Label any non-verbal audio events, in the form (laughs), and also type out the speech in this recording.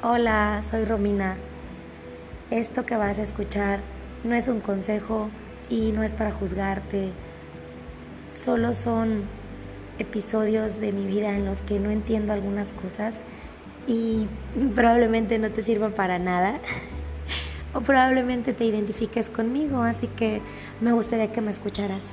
Hola, soy Romina. Esto que vas a escuchar no es un consejo y no es para juzgarte. Solo son episodios de mi vida en los que no entiendo algunas cosas y (laughs) probablemente no te sirva para nada (laughs) o probablemente te identifiques conmigo, así que me gustaría que me escucharas.